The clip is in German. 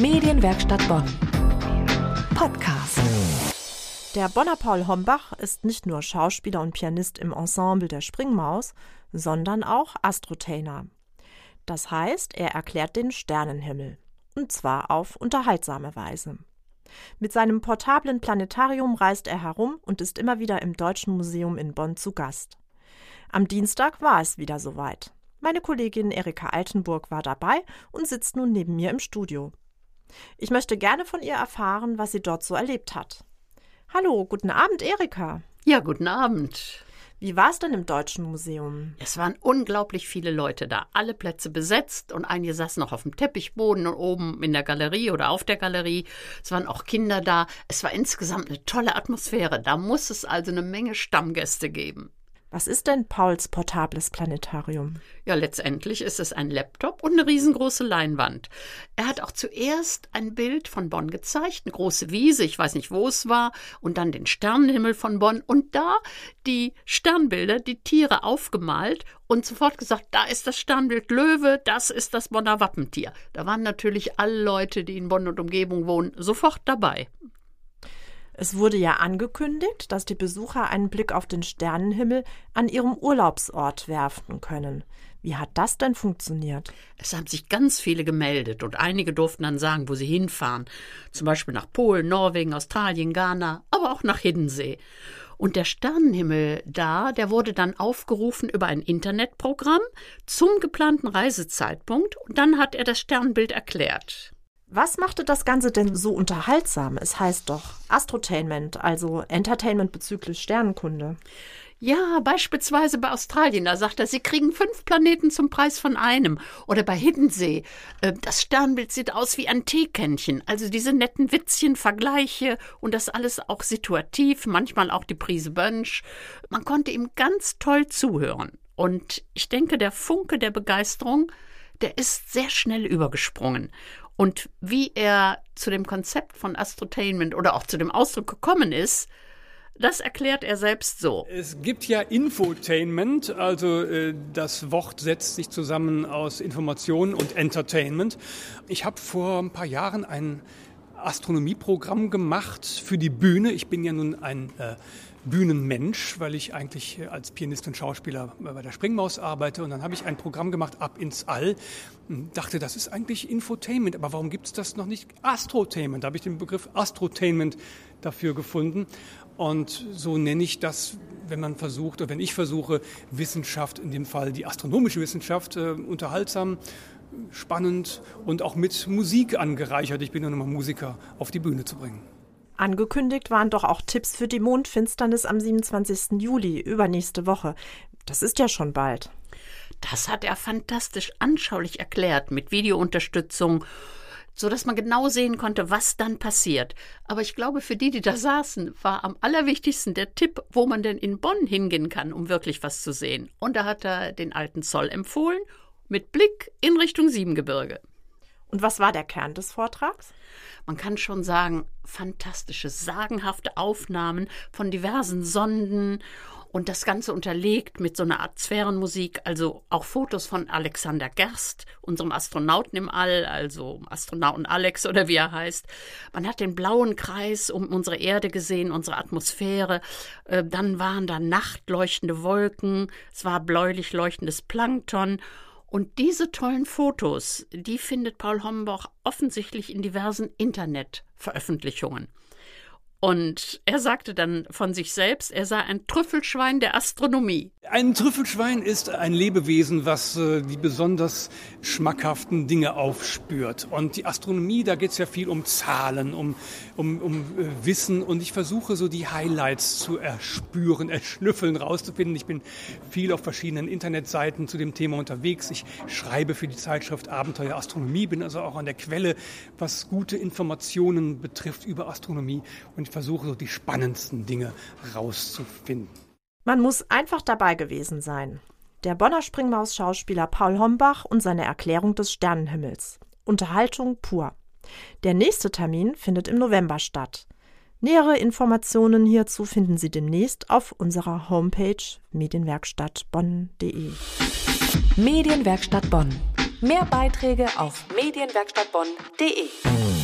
Medienwerkstatt Bonn. Podcast. Der Bonner Paul Hombach ist nicht nur Schauspieler und Pianist im Ensemble der Springmaus, sondern auch Astrotainer. Das heißt, er erklärt den Sternenhimmel. Und zwar auf unterhaltsame Weise. Mit seinem portablen Planetarium reist er herum und ist immer wieder im Deutschen Museum in Bonn zu Gast. Am Dienstag war es wieder soweit. Meine Kollegin Erika Altenburg war dabei und sitzt nun neben mir im Studio. Ich möchte gerne von ihr erfahren, was sie dort so erlebt hat. Hallo, guten Abend, Erika. Ja, guten Abend. Wie war es denn im Deutschen Museum? Es waren unglaublich viele Leute da, alle Plätze besetzt und einige saßen noch auf dem Teppichboden und oben in der Galerie oder auf der Galerie. Es waren auch Kinder da. Es war insgesamt eine tolle Atmosphäre. Da muss es also eine Menge Stammgäste geben. Was ist denn Pauls portables Planetarium? Ja, letztendlich ist es ein Laptop und eine riesengroße Leinwand. Er hat auch zuerst ein Bild von Bonn gezeigt, eine große Wiese, ich weiß nicht, wo es war, und dann den Sternenhimmel von Bonn und da die Sternbilder, die Tiere aufgemalt und sofort gesagt, da ist das Sternbild Löwe, das ist das Bonner Wappentier. Da waren natürlich alle Leute, die in Bonn und Umgebung wohnen, sofort dabei. Es wurde ja angekündigt, dass die Besucher einen Blick auf den Sternenhimmel an ihrem Urlaubsort werfen können. Wie hat das denn funktioniert? Es haben sich ganz viele gemeldet und einige durften dann sagen, wo sie hinfahren. Zum Beispiel nach Polen, Norwegen, Australien, Ghana, aber auch nach Hiddensee. Und der Sternenhimmel da, der wurde dann aufgerufen über ein Internetprogramm zum geplanten Reisezeitpunkt und dann hat er das Sternbild erklärt. Was machte das Ganze denn so unterhaltsam? Es heißt doch Astrotainment, also Entertainment bezüglich Sternenkunde. Ja, beispielsweise bei Australien, da sagt er, sie kriegen fünf Planeten zum Preis von einem. Oder bei Hiddensee, äh, das Sternbild sieht aus wie ein Teekännchen. Also diese netten Witzchen, Vergleiche und das alles auch situativ, manchmal auch die Prise Bönsch. Man konnte ihm ganz toll zuhören. Und ich denke, der Funke der Begeisterung, der ist sehr schnell übergesprungen. Und wie er zu dem Konzept von Astrotainment oder auch zu dem Ausdruck gekommen ist, das erklärt er selbst so. Es gibt ja Infotainment, also äh, das Wort setzt sich zusammen aus Information und Entertainment. Ich habe vor ein paar Jahren ein Astronomieprogramm gemacht für die Bühne. Ich bin ja nun ein äh, Bühnenmensch, weil ich eigentlich als Pianist und Schauspieler bei der Springmaus arbeite. Und dann habe ich ein Programm gemacht, Ab ins All. Und dachte, das ist eigentlich Infotainment. Aber warum gibt es das noch nicht? Astrotainment. Da habe ich den Begriff Astrotainment dafür gefunden. Und so nenne ich das, wenn man versucht, oder wenn ich versuche, Wissenschaft, in dem Fall die astronomische Wissenschaft, äh, unterhaltsam, spannend und auch mit Musik angereichert, ich bin ja nun mal Musiker, auf die Bühne zu bringen. Angekündigt waren doch auch Tipps für die Mondfinsternis am 27. Juli, übernächste Woche. Das ist ja schon bald. Das hat er fantastisch anschaulich erklärt mit Videounterstützung, so dass man genau sehen konnte, was dann passiert. Aber ich glaube, für die, die da saßen, war am allerwichtigsten der Tipp, wo man denn in Bonn hingehen kann, um wirklich was zu sehen. Und da hat er den alten Zoll empfohlen, mit Blick in Richtung Siebengebirge. Und was war der Kern des Vortrags? Man kann schon sagen, fantastische, sagenhafte Aufnahmen von diversen Sonden und das Ganze unterlegt mit so einer Art Sphärenmusik, also auch Fotos von Alexander Gerst, unserem Astronauten im All, also Astronauten Alex oder wie er heißt. Man hat den blauen Kreis um unsere Erde gesehen, unsere Atmosphäre. Äh, dann waren da nachtleuchtende Wolken, es war bläulich leuchtendes Plankton und diese tollen Fotos, die findet Paul Hombach offensichtlich in diversen Internetveröffentlichungen. Und er sagte dann von sich selbst, er sei ein Trüffelschwein der Astronomie. Ein Trüffelschwein ist ein Lebewesen, was äh, die besonders schmackhaften Dinge aufspürt. Und die Astronomie, da geht es ja viel um Zahlen, um, um, um äh, Wissen. Und ich versuche so die Highlights zu erspüren, erschnüffeln, rauszufinden. Ich bin viel auf verschiedenen Internetseiten zu dem Thema unterwegs. Ich schreibe für die Zeitschrift Abenteuer Astronomie, bin also auch an der Quelle, was gute Informationen betrifft über Astronomie. Und ich versuche so die spannendsten Dinge rauszufinden. Man muss einfach dabei gewesen sein. Der Bonner Springmaus-Schauspieler Paul Hombach und seine Erklärung des Sternenhimmels. Unterhaltung pur. Der nächste Termin findet im November statt. Nähere Informationen hierzu finden Sie demnächst auf unserer Homepage medienwerkstattbonn.de. Medienwerkstatt Bonn. Mehr Beiträge auf medienwerkstattbonn.de.